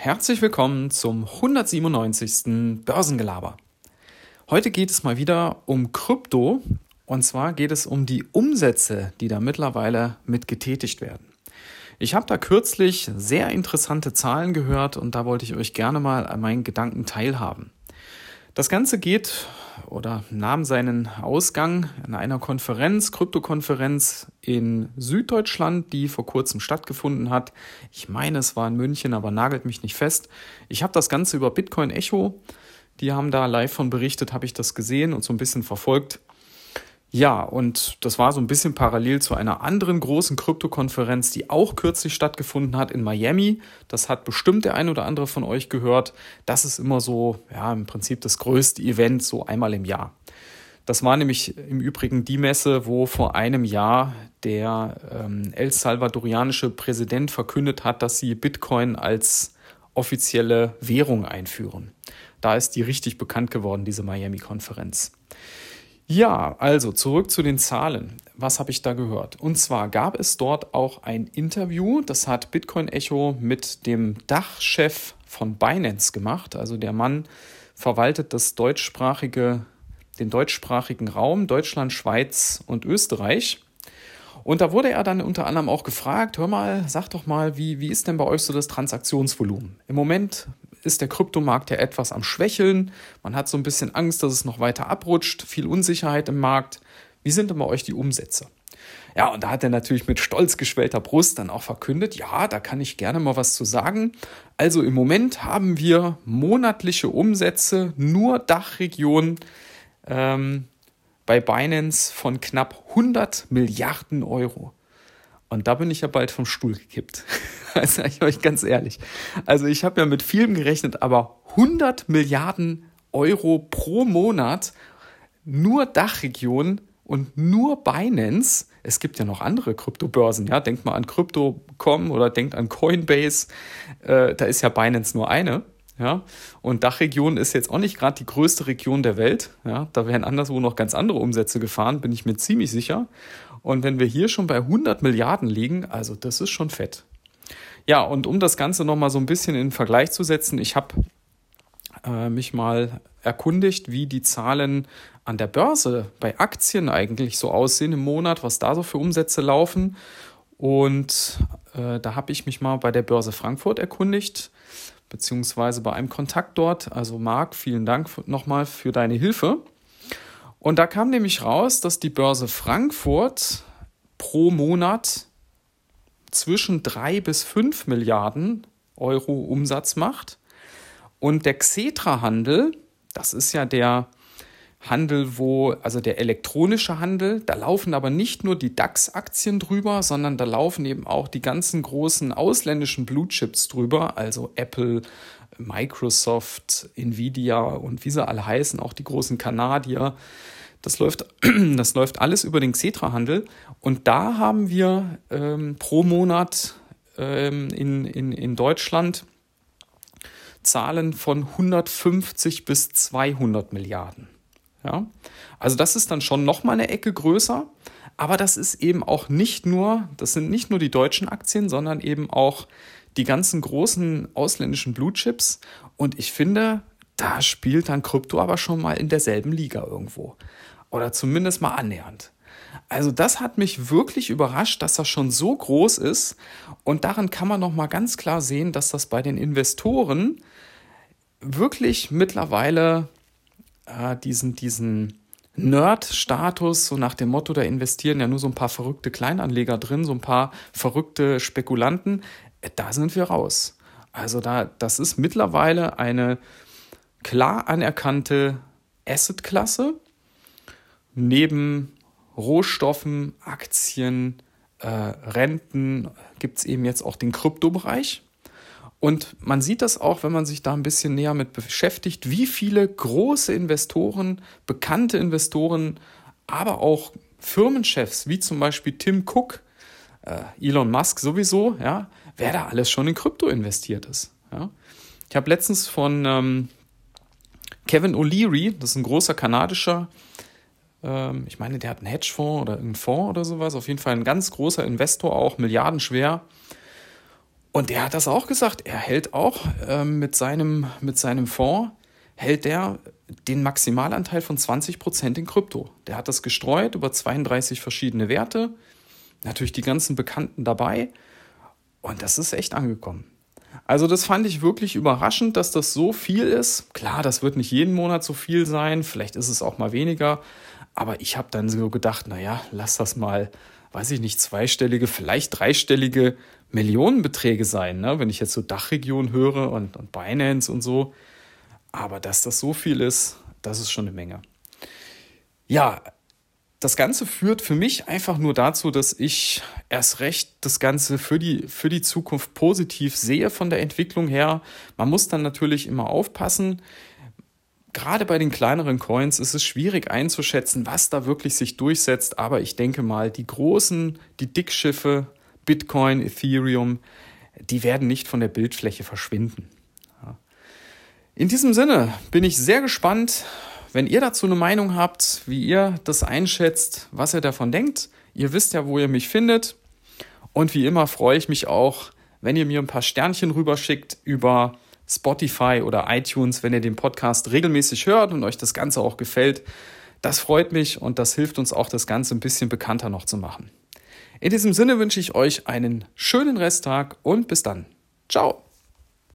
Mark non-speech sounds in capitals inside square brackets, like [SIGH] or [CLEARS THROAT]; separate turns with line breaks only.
herzlich willkommen zum 197. Börsengelaber. Heute geht es mal wieder um Krypto und zwar geht es um die Umsätze, die da mittlerweile mit getätigt werden. Ich habe da kürzlich sehr interessante Zahlen gehört und da wollte ich euch gerne mal an meinen Gedanken teilhaben. Das Ganze geht oder nahm seinen Ausgang in einer Konferenz, Kryptokonferenz in Süddeutschland, die vor kurzem stattgefunden hat. Ich meine, es war in München, aber nagelt mich nicht fest. Ich habe das Ganze über Bitcoin Echo, die haben da live von berichtet, habe ich das gesehen und so ein bisschen verfolgt. Ja, und das war so ein bisschen parallel zu einer anderen großen Krypto-Konferenz, die auch kürzlich stattgefunden hat in Miami. Das hat bestimmt der ein oder andere von euch gehört. Das ist immer so, ja, im Prinzip das größte Event, so einmal im Jahr. Das war nämlich im Übrigen die Messe, wo vor einem Jahr der ähm, El Salvadorianische Präsident verkündet hat, dass sie Bitcoin als offizielle Währung einführen. Da ist die richtig bekannt geworden, diese Miami-Konferenz. Ja, also zurück zu den Zahlen. Was habe ich da gehört? Und zwar gab es dort auch ein Interview, das hat Bitcoin Echo mit dem Dachchef von Binance gemacht. Also der Mann verwaltet das deutschsprachige, den deutschsprachigen Raum, Deutschland, Schweiz und Österreich. Und da wurde er dann unter anderem auch gefragt, hör mal, sag doch mal, wie, wie ist denn bei euch so das Transaktionsvolumen? Im Moment ist der Kryptomarkt ja etwas am Schwächeln. Man hat so ein bisschen Angst, dass es noch weiter abrutscht, viel Unsicherheit im Markt. Wie sind denn bei euch die Umsätze? Ja, und da hat er natürlich mit stolz geschwellter Brust dann auch verkündet, ja, da kann ich gerne mal was zu sagen. Also im Moment haben wir monatliche Umsätze, nur Dachregion ähm, bei Binance von knapp 100 Milliarden Euro. Und da bin ich ja bald vom Stuhl gekippt. [LAUGHS] [LAUGHS] Das sage ich euch ganz ehrlich. Also ich habe ja mit vielem gerechnet, aber 100 Milliarden Euro pro Monat nur Dachregion und nur Binance. Es gibt ja noch andere Kryptobörsen, ja. Denkt mal an Crypto.com oder denkt an Coinbase. Äh, da ist ja Binance nur eine. Ja, und Dachregion ist jetzt auch nicht gerade die größte Region der Welt. Ja, da werden anderswo noch ganz andere Umsätze gefahren, bin ich mir ziemlich sicher. Und wenn wir hier schon bei 100 Milliarden liegen, also das ist schon fett. Ja, und um das Ganze nochmal so ein bisschen in Vergleich zu setzen, ich habe äh, mich mal erkundigt, wie die Zahlen an der Börse bei Aktien eigentlich so aussehen im Monat, was da so für Umsätze laufen. Und äh, da habe ich mich mal bei der Börse Frankfurt erkundigt, beziehungsweise bei einem Kontakt dort. Also Marc, vielen Dank nochmal für deine Hilfe. Und da kam nämlich raus, dass die Börse Frankfurt pro Monat zwischen drei bis fünf Milliarden Euro Umsatz macht. Und der Xetra-Handel, das ist ja der Handel, wo, also der elektronische Handel, da laufen aber nicht nur die DAX-Aktien drüber, sondern da laufen eben auch die ganzen großen ausländischen Blue Chips drüber, also Apple, Microsoft, Nvidia und wie sie alle heißen, auch die großen Kanadier. Das läuft, [CLEARS THROAT] das läuft alles über den Xetra-Handel. Und da haben wir ähm, pro Monat ähm, in, in, in Deutschland Zahlen von 150 bis 200 Milliarden. Ja? Also das ist dann schon noch mal eine Ecke größer. Aber das ist eben auch nicht nur, das sind nicht nur die deutschen Aktien, sondern eben auch die ganzen großen ausländischen Blue Chips. Und ich finde, da spielt dann Krypto aber schon mal in derselben Liga irgendwo. Oder zumindest mal annähernd. Also das hat mich wirklich überrascht, dass das schon so groß ist. Und daran kann man noch mal ganz klar sehen, dass das bei den Investoren wirklich mittlerweile äh, diesen, diesen Nerd-Status, so nach dem Motto, da investieren ja nur so ein paar verrückte Kleinanleger drin, so ein paar verrückte Spekulanten, äh, da sind wir raus. Also da, das ist mittlerweile eine klar anerkannte Asset-Klasse. Neben Rohstoffen, Aktien, äh, Renten gibt es eben jetzt auch den Kryptobereich. Und man sieht das auch, wenn man sich da ein bisschen näher mit beschäftigt, wie viele große Investoren, bekannte Investoren, aber auch Firmenchefs, wie zum Beispiel Tim Cook, äh, Elon Musk sowieso, ja, wer da alles schon in Krypto investiert ist. Ja. Ich habe letztens von ähm, Kevin O'Leary, das ist ein großer kanadischer, ähm, ich meine, der hat einen Hedgefonds oder einen Fonds oder sowas, auf jeden Fall ein ganz großer Investor, auch milliardenschwer. Und der hat das auch gesagt. Er hält auch äh, mit, seinem, mit seinem Fonds, hält der den Maximalanteil von 20% in Krypto. Der hat das gestreut über 32 verschiedene Werte. Natürlich die ganzen Bekannten dabei. Und das ist echt angekommen. Also das fand ich wirklich überraschend, dass das so viel ist. Klar, das wird nicht jeden Monat so viel sein, vielleicht ist es auch mal weniger, aber ich habe dann so gedacht, naja, lass das mal, weiß ich nicht, zweistellige, vielleicht dreistellige Millionenbeträge sein, ne? wenn ich jetzt so Dachregion höre und, und Binance und so. Aber dass das so viel ist, das ist schon eine Menge. Ja, das Ganze führt für mich einfach nur dazu, dass ich erst recht das Ganze für die, für die Zukunft positiv sehe von der Entwicklung her. Man muss dann natürlich immer aufpassen. Gerade bei den kleineren Coins ist es schwierig einzuschätzen, was da wirklich sich durchsetzt. Aber ich denke mal, die großen, die Dickschiffe, Bitcoin, Ethereum, die werden nicht von der Bildfläche verschwinden. In diesem Sinne bin ich sehr gespannt, wenn ihr dazu eine Meinung habt, wie ihr das einschätzt, was ihr davon denkt, ihr wisst ja, wo ihr mich findet. Und wie immer freue ich mich auch, wenn ihr mir ein paar Sternchen rüberschickt über Spotify oder iTunes, wenn ihr den Podcast regelmäßig hört und euch das Ganze auch gefällt. Das freut mich und das hilft uns auch, das Ganze ein bisschen bekannter noch zu machen. In diesem Sinne wünsche ich euch einen schönen Resttag und bis dann. Ciao.